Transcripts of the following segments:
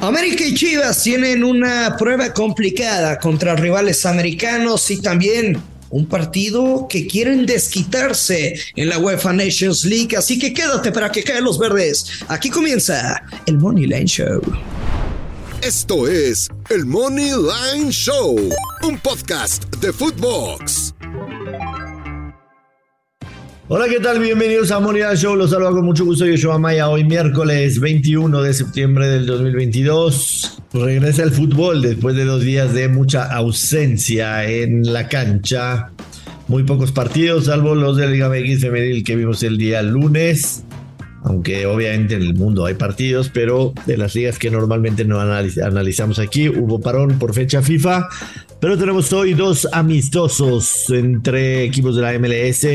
América y Chivas tienen una prueba complicada contra rivales americanos y también un partido que quieren desquitarse en la UEFA Nations League. Así que quédate para que caen los verdes. Aquí comienza el Money Line Show. Esto es el Money Line Show, un podcast de Footbox. Hola, ¿qué tal? Bienvenidos a Line Show. Los saludo con mucho gusto. Yo soy Amaya. Hoy miércoles 21 de septiembre del 2022. Regresa el fútbol después de dos días de mucha ausencia en la cancha. Muy pocos partidos, salvo los de Liga MX Femenil que vimos el día lunes. Aunque obviamente en el mundo hay partidos, pero de las ligas que normalmente no analiz- analizamos aquí, hubo parón por fecha FIFA. Pero tenemos hoy dos amistosos entre equipos de la MLS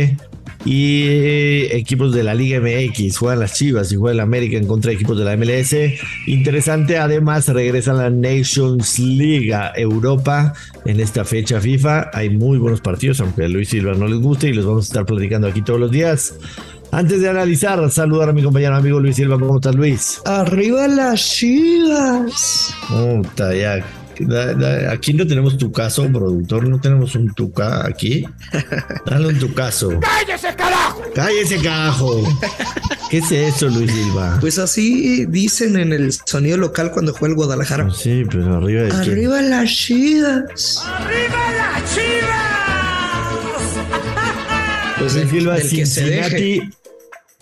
y eh, equipos de la Liga MX. Juegan las Chivas y juega el América en contra de equipos de la MLS. Interesante, además, regresa la Nations League a Europa en esta fecha FIFA. Hay muy buenos partidos, aunque a Luis Silva no les guste, y los vamos a estar platicando aquí todos los días. Antes de analizar, saludar a mi compañero amigo Luis Silva. ¿Cómo estás, Luis? Arriba las Chivas. Puta, ya. Da- da- Aquí no tenemos tu caso, productor. No tenemos un tuca aquí. Dale un tucazo. ¡Cállese, carajo! ¡Cállese, carajo! ¿Qué es eso, Luis Silva? Pues así dicen en el sonido local cuando juega el Guadalajara. Sí, pero arriba de quién? Arriba las Chivas. Pues Luis Silva, del que se deje.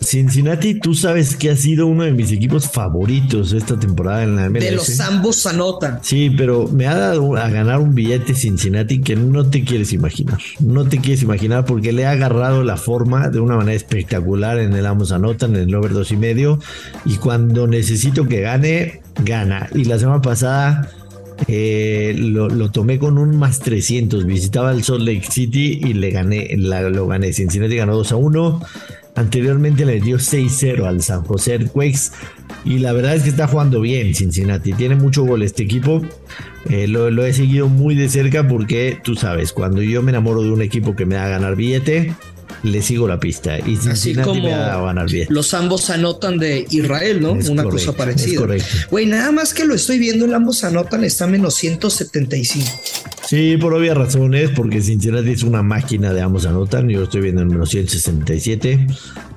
Cincinnati. Tú sabes que ha sido uno de mis equipos favoritos esta temporada en la MLS. De los ambos anotan. Sí, pero me ha dado a ganar un billete Cincinnati que no te quieres imaginar. No te quieres imaginar porque le ha agarrado la forma de una manera espectacular en el Amos Anotan, en el over dos y medio. Y cuando necesito que gane, gana. Y la semana pasada eh, lo, lo tomé con un más 300. Visitaba el Salt Lake City y le gané, la- lo gané. Cincinnati ganó 2 a 1. Anteriormente le dio 6-0 al San José Earthquakes. Y la verdad es que está jugando bien Cincinnati. Tiene mucho gol este equipo. Eh, lo, lo he seguido muy de cerca porque tú sabes, cuando yo me enamoro de un equipo que me da a ganar billete, le sigo la pista. Y Así Cincinnati como me da a ganar billete. los ambos anotan de Israel, ¿no? Es Una correcto, cosa parecida. Güey, nada más que lo estoy viendo, el ambos anotan está menos 175. Sí, por obvias razones, porque Cincinnati es una máquina de ambos anotan. Yo estoy viendo en menos 167.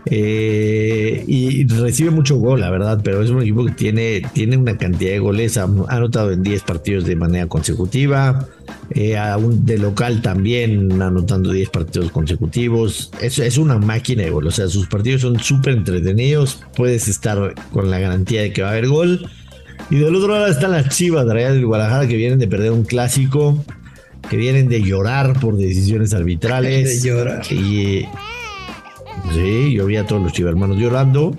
Eh, y recibe mucho gol, la verdad, pero es un equipo que tiene, tiene una cantidad de goles. Ha, ha anotado en 10 partidos de manera consecutiva. Eh, aún de local también anotando 10 partidos consecutivos. Es, es una máquina de gol. O sea, sus partidos son súper entretenidos. Puedes estar con la garantía de que va a haber gol. Y del otro lado están las Chivas de Real del Guadalajara que vienen de perder un clásico, que vienen de llorar por decisiones arbitrales. De llorar. Y sí, yo vi a todos los chivermanos llorando.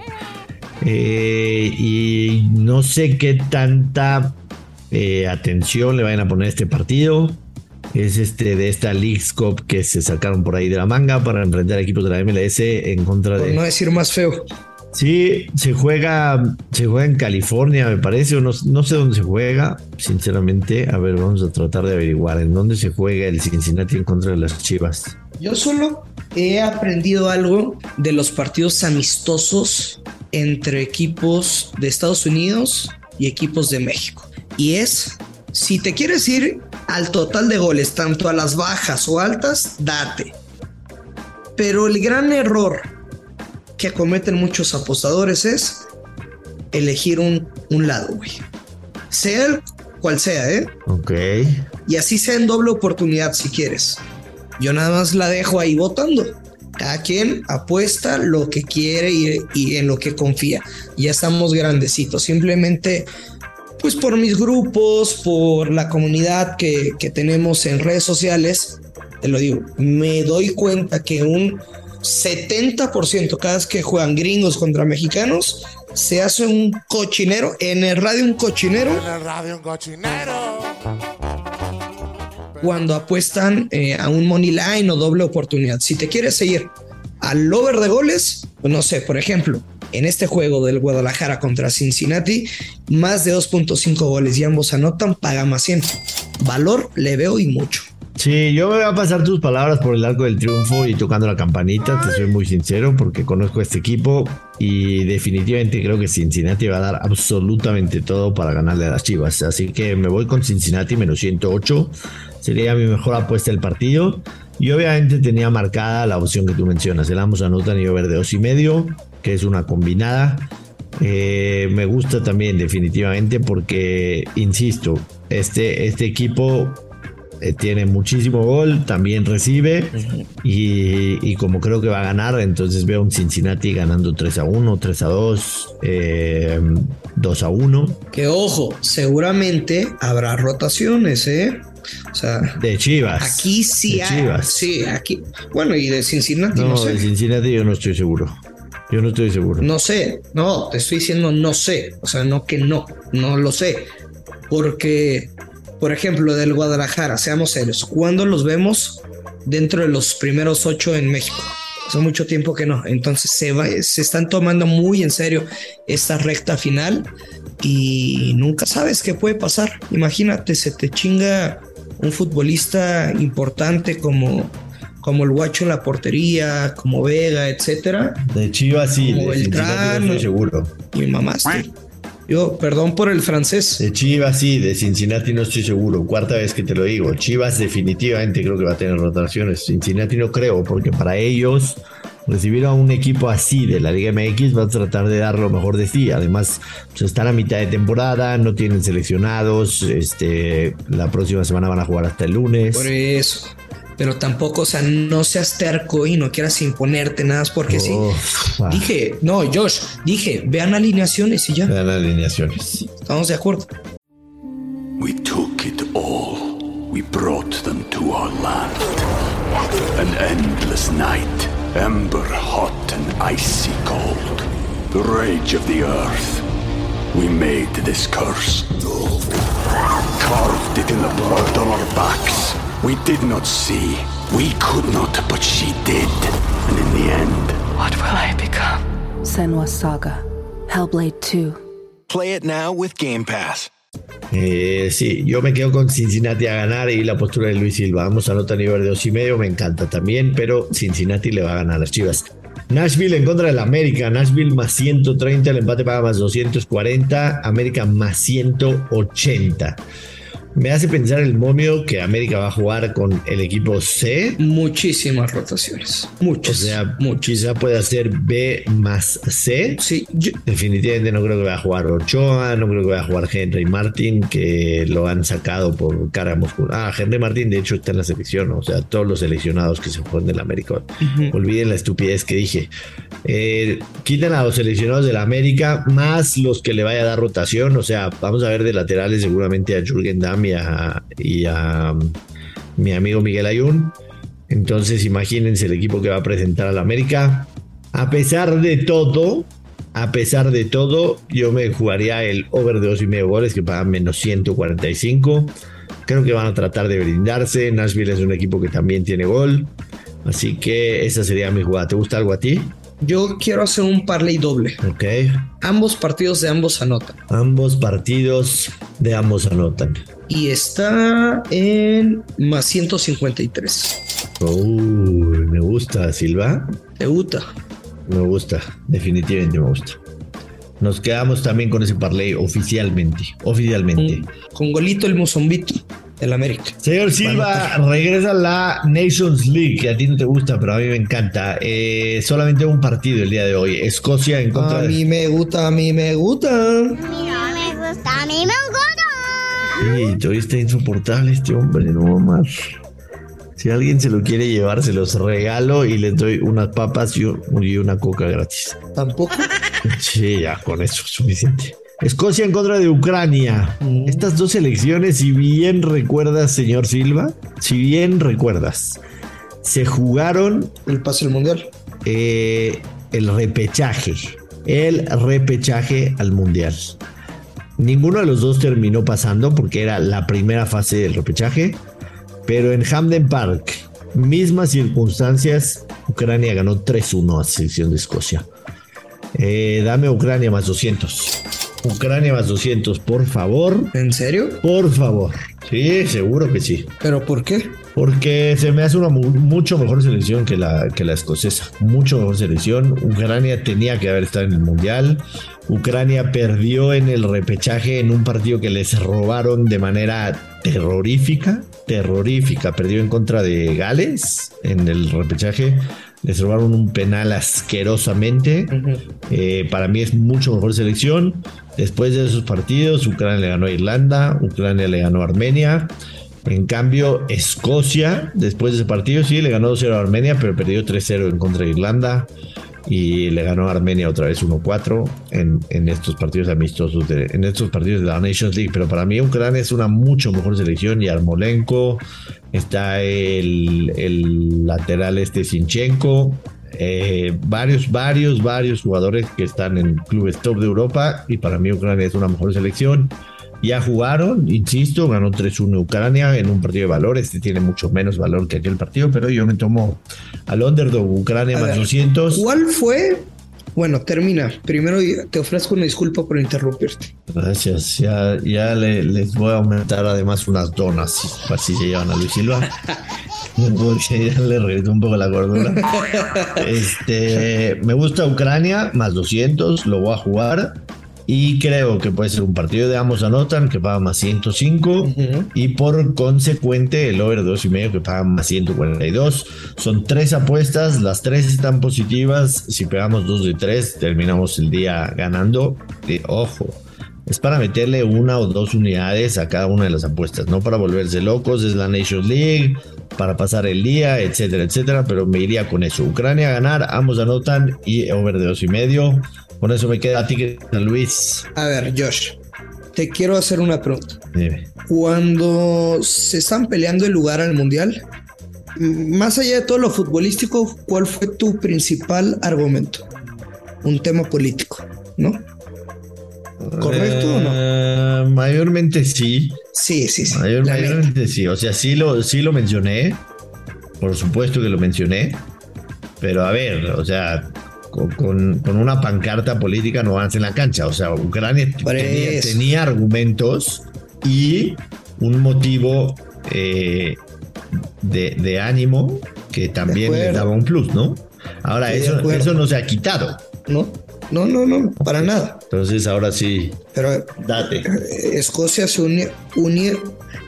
Eh, y no sé qué tanta eh, atención le vayan a poner a este partido. Es este de esta League's Cup que se sacaron por ahí de la manga para enfrentar equipos de la MLS en contra Por de. no decir más feo. Sí, se juega, se juega en California, me parece, o no, no sé dónde se juega, sinceramente. A ver, vamos a tratar de averiguar en dónde se juega el Cincinnati en contra de las Chivas. Yo solo he aprendido algo de los partidos amistosos entre equipos de Estados Unidos y equipos de México. Y es, si te quieres ir al total de goles, tanto a las bajas o altas, date. Pero el gran error que cometen muchos apostadores es elegir un, un lado, güey. Sea el cual sea, ¿eh? Ok. Y así sea en doble oportunidad si quieres. Yo nada más la dejo ahí votando. Cada quien apuesta lo que quiere y, en lo que confía. Ya estamos grandecitos. Simplemente, pues por mis grupos, por la comunidad que, que tenemos en redes sociales, te lo digo, me doy cuenta que un 70% cada vez que juegan gringos contra mexicanos, se hace un cochinero. En el radio un cochinero. En el radio un cochinero. Cuando apuestan eh, a un money line o doble oportunidad. Si te quieres seguir al over de goles, pues no sé, por ejemplo, en este juego del Guadalajara contra Cincinnati, más de 2.5 goles y ambos anotan, paga más 100. Valor le veo y mucho. Sí, yo me voy a pasar tus palabras por el arco del triunfo y tocando la campanita, te soy muy sincero porque conozco a este equipo y definitivamente creo que Cincinnati va a dar absolutamente todo para ganarle a las Chivas. Así que me voy con Cincinnati menos 108, sería mi mejor apuesta del partido. Y obviamente tenía marcada la opción que tú mencionas, el ambos anotan y over de dos y medio, que es una combinada. Eh, me gusta también definitivamente porque, insisto, este, este equipo eh, tiene muchísimo gol, también recibe y, como creo que va a ganar, entonces veo un Cincinnati ganando 3 a 1, 3 a 2, 2 eh, a 1. Que ojo, seguramente habrá rotaciones, ¿eh? O sea, de Chivas. Aquí sí hay. Chivas. Sí, aquí. Bueno, y de Cincinnati no, no sé. De Cincinnati yo no estoy seguro. Yo no estoy seguro. No sé, no, te estoy diciendo no sé. O sea, no que no, no lo sé. Porque por ejemplo, del Guadalajara, seamos serios, ¿cuándo los vemos dentro de los primeros ocho en México? Hace mucho tiempo que no. Entonces se, se están tomando muy en serio esta recta final y nunca sabes qué puede pasar. Imagínate, se te chinga un futbolista importante como, como el guacho en la portería, como Vega, etcétera. De Chivas sí, como de Beltrán, seguro. Y mamaste. Yo, perdón por el francés. De Chivas sí, de Cincinnati no estoy seguro. Cuarta vez que te lo digo. Chivas definitivamente creo que va a tener rotaciones. Cincinnati no creo, porque para ellos recibir a un equipo así de la Liga MX va a tratar de dar lo mejor de sí. Además, pues, están a mitad de temporada, no tienen seleccionados. Este, la próxima semana van a jugar hasta el lunes. Por eso pero tampoco, o sea, no seas terco y no quieras imponerte nada porque sí. Dije, no, Josh, dije, vean alineaciones y ya. Vean alineaciones. Estamos de acuerdo. We took it all. We brought them to our land. An endless night, ember hot and icy cold. The rage of the earth. We made this curse. Carved it in the blood on our backs. We did not see. We could not, but she did. And in the end, what will I become? Senwa Saga. Hellblade 2. Play it now with Game Pass. Eh, sí, yo me quedo con Cincinnati a ganar y la postura de Luis Silva. Vamos a nota nivel de dos y medio, me encanta también, pero Cincinnati le va a ganar a las Chivas. Nashville en contra del América. Nashville más 130, el empate paga más 240, América más 180. Me hace pensar el momio que América va a jugar con el equipo C. Muchísimas rotaciones. Muchas. O sea, quizá puede hacer B más C. Sí. Definitivamente no creo que vaya a jugar Ochoa, no creo que vaya a jugar Henry Martin, que lo han sacado por cara muscular. Ah, Henry Martin de hecho está en la selección, o sea, todos los seleccionados que se fueron del América. Olviden la estupidez que dije. Eh, quiten a los seleccionados del América, más los que le vaya a dar rotación. O sea, vamos a ver de laterales seguramente a Jürgen Damm y a, um, mi amigo Miguel Ayun. Entonces imagínense el equipo que va a presentar al América. A pesar de todo, a pesar de todo, yo me jugaría el over de dos y medio goles que pagan menos 145. Creo que van a tratar de brindarse. Nashville es un equipo que también tiene gol. Así que esa sería mi jugada. ¿Te gusta algo a ti? Yo quiero hacer un parlay doble. Ok. Ambos partidos de ambos anotan. Ambos partidos de ambos anotan. Y está en más 153. Uy, me gusta, Silva. ¿Te gusta? Me gusta, definitivamente me gusta. Nos quedamos también con ese parlay oficialmente. Oficialmente. Con, golito el mozombito del América. Señor Silva, regresa la Nations League, que a ti no te gusta, pero a mí me encanta. Eh, solamente un partido el día de hoy. Escocia en contra A mí me gusta, a mí me gusta. A mí me gusta, a mí me gusta. Sí, todavía está insoportable este hombre, no más. Si alguien se lo quiere llevar, se los regalo y les doy unas papas y, una coca gratis. ¿Tampoco? Sí, ya, con eso es suficiente. Escocia en contra de Ucrania. Mm. Estas dos elecciones, si bien recuerdas, señor Silva, si bien recuerdas, se jugaron. El pase al mundial. Eh, el repechaje. El repechaje al mundial. Ninguno de los dos terminó pasando porque era la primera fase del repechaje. Pero en Hamden Park, mismas circunstancias, Ucrania ganó 3-1 a selección de Escocia. Eh, dame Ucrania más 200. Ucrania más 200, por favor. ¿En serio? Por favor. Sí, seguro que sí. ¿Pero por qué? Porque se me hace una mucho mejor selección que la, que la escocesa. Mucho mejor selección. Ucrania tenía que haber estado en el Mundial. Ucrania perdió en el repechaje en un partido que les robaron de manera terrorífica. Terrorífica. Perdió en contra de Gales en el repechaje les robaron un penal asquerosamente. Eh, para mí es mucho mejor selección. Después de esos partidos, Ucrania le ganó a Irlanda, Ucrania le ganó a Armenia. En cambio, Escocia, después de ese partido, sí, le ganó 2-0 a Armenia, pero perdió 3-0 en contra de Irlanda y le ganó a Armenia otra vez 1-4 en, estos partidos amistosos, en estos partidos de la Nations League. Pero para mí Ucrania es una mucho mejor selección. Y Armolenko, está el, el lateral este Sinchenko, eh, varios, varios, varios jugadores que están en clubes top de Europa y para mí Ucrania es una mejor selección. Ya jugaron, insisto, ganó 3-1 Ucrania en un partido de valor. Este tiene mucho menos valor que aquel partido, pero yo me tomo al underdog Ucrania más 200. ¿Cuál fue bueno, termina. Primero te ofrezco una disculpa por interrumpirte. Gracias. Ya, ya les voy a aumentar además unas donas, así se llevan a Luis Silva. Porque ya le regresó un poco la cordura. Este, me gusta Ucrania, más 200, lo voy a jugar. Y creo que puede ser un partido de ambos anotan que paga más 105 y por consecuente el over 2 y medio que paga más 142. Son tres apuestas, las tres están positivas. Si pegamos dos de tres, terminamos el día ganando. ojo, es para meterle una o dos unidades a cada una de las apuestas, no para volverse locos. Es la Nations League, para pasar el día, etcétera, etcétera. Pero me iría con eso. Ucrania a ganar, ambos anotan y over de dos y medio. Por eso me queda a ti, Luis. A ver, Josh, te quiero hacer una pregunta. Cuando se están peleando el lugar al mundial, más allá de todo lo futbolístico, ¿cuál fue tu principal argumento? Un tema político, ¿no? ¿Correcto o no? Eh, mayormente sí. Sí, sí, sí. mayormente sí. O sea, sí lo, sí lo mencioné. Por supuesto que lo mencioné. Pero a ver, o sea, con, una pancarta política no avanza en la cancha. O sea, Ucrania tenía, argumentos y un motivo eh, de, ánimo que también le daba un plus, ¿no? Ahora, eso, eso no se ha quitado. No, no, no, no, para nada. Entonces, ahora sí. Pero date. Eh, Escocia se unió,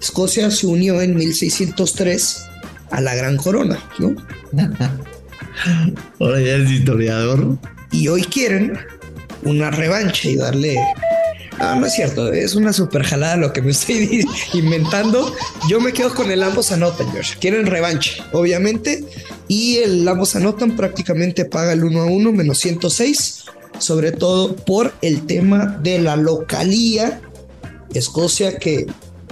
Escocia se unió en 1603 a la Gran Corona, ¿no? Ahora ya historiador. Y hoy quieren una revancha y darle. No, no es cierto, es una super jalada lo que me estoy inventando. Yo me quedo con el ambos anotan, George. Quieren revancha, obviamente. Y el ambos anotan prácticamente paga el 1 a 1 menos 106, sobre todo por el tema de la localía. Escocia que,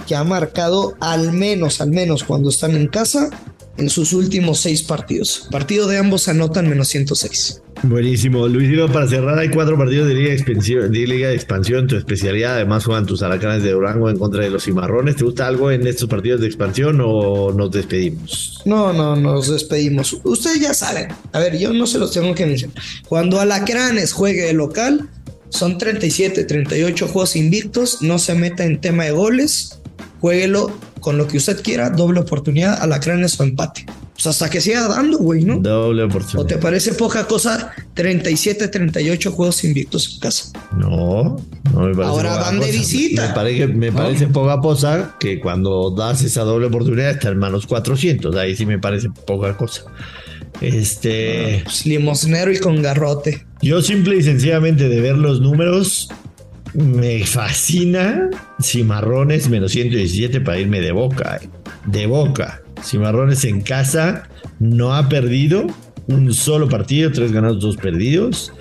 que ha marcado al menos, al menos cuando están en casa, en sus últimos seis partidos. Partido de ambos anotan menos 106. Buenísimo. Luis, para cerrar, hay cuatro partidos de Liga, de Expansión, de Liga de Expansión, tu especialidad. Además, juegan tus aracanes de Durango en contra de los cimarrones. ¿Te gusta algo en estos partidos de expansión o nos despedimos? No, no, nos despedimos. Ustedes ya saben. A ver, yo no se los tengo que mencionar. Cuando Alacranes juegue de local, son 37, 38 juegos invictos. No se meta en tema de goles. Jueguelo con lo que usted quiera, doble oportunidad, alacranes o empate. Pues hasta que siga dando, güey, ¿no? Doble oportunidad. ¿O te parece poca cosa 37, 38 juegos invictos en casa? No, no me parece. Ahora van de visita. Me parece, me parece poca cosa que cuando das esa doble oportunidad está en manos 400. Ahí sí me parece poca cosa. Este. Pues limosnero y con garrote. Yo simple y sencillamente de ver los números, Me fascina Cimarrones menos 117 para irme de boca. eh. De boca. Cimarrones en casa no ha perdido un solo partido, tres ganados, dos perdidos.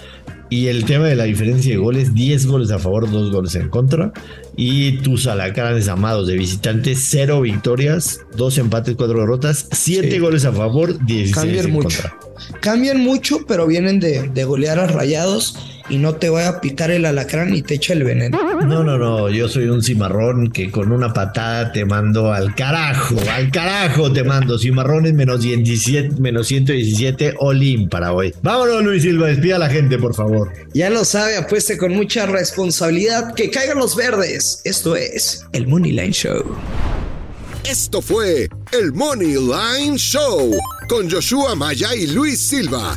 Y el tema de la diferencia de goles, 10 goles a favor, 2 goles en contra. Y tus alacranes amados de visitantes, 0 victorias, 2 empates, 4 derrotas, 7 Sí. goles a favor, 16 Cambian en mucho. contra. Cambian mucho, pero vienen de, de golear a rayados y no te vaya a picar el alacrán y te echa el veneno. No, no, no, yo soy un cimarrón que con una patada te mando al carajo, al carajo te mando. Cimarrones menos 17, menos 117, all-in para hoy. Vámonos, Luis Silva, despida a la gente, por favor. Ya lo sabe, apueste con mucha responsabilidad. Que caigan los verdes. Esto es el Moneyline Show. Esto fue el Money Line Show con Joshua Maya y Luis Silva,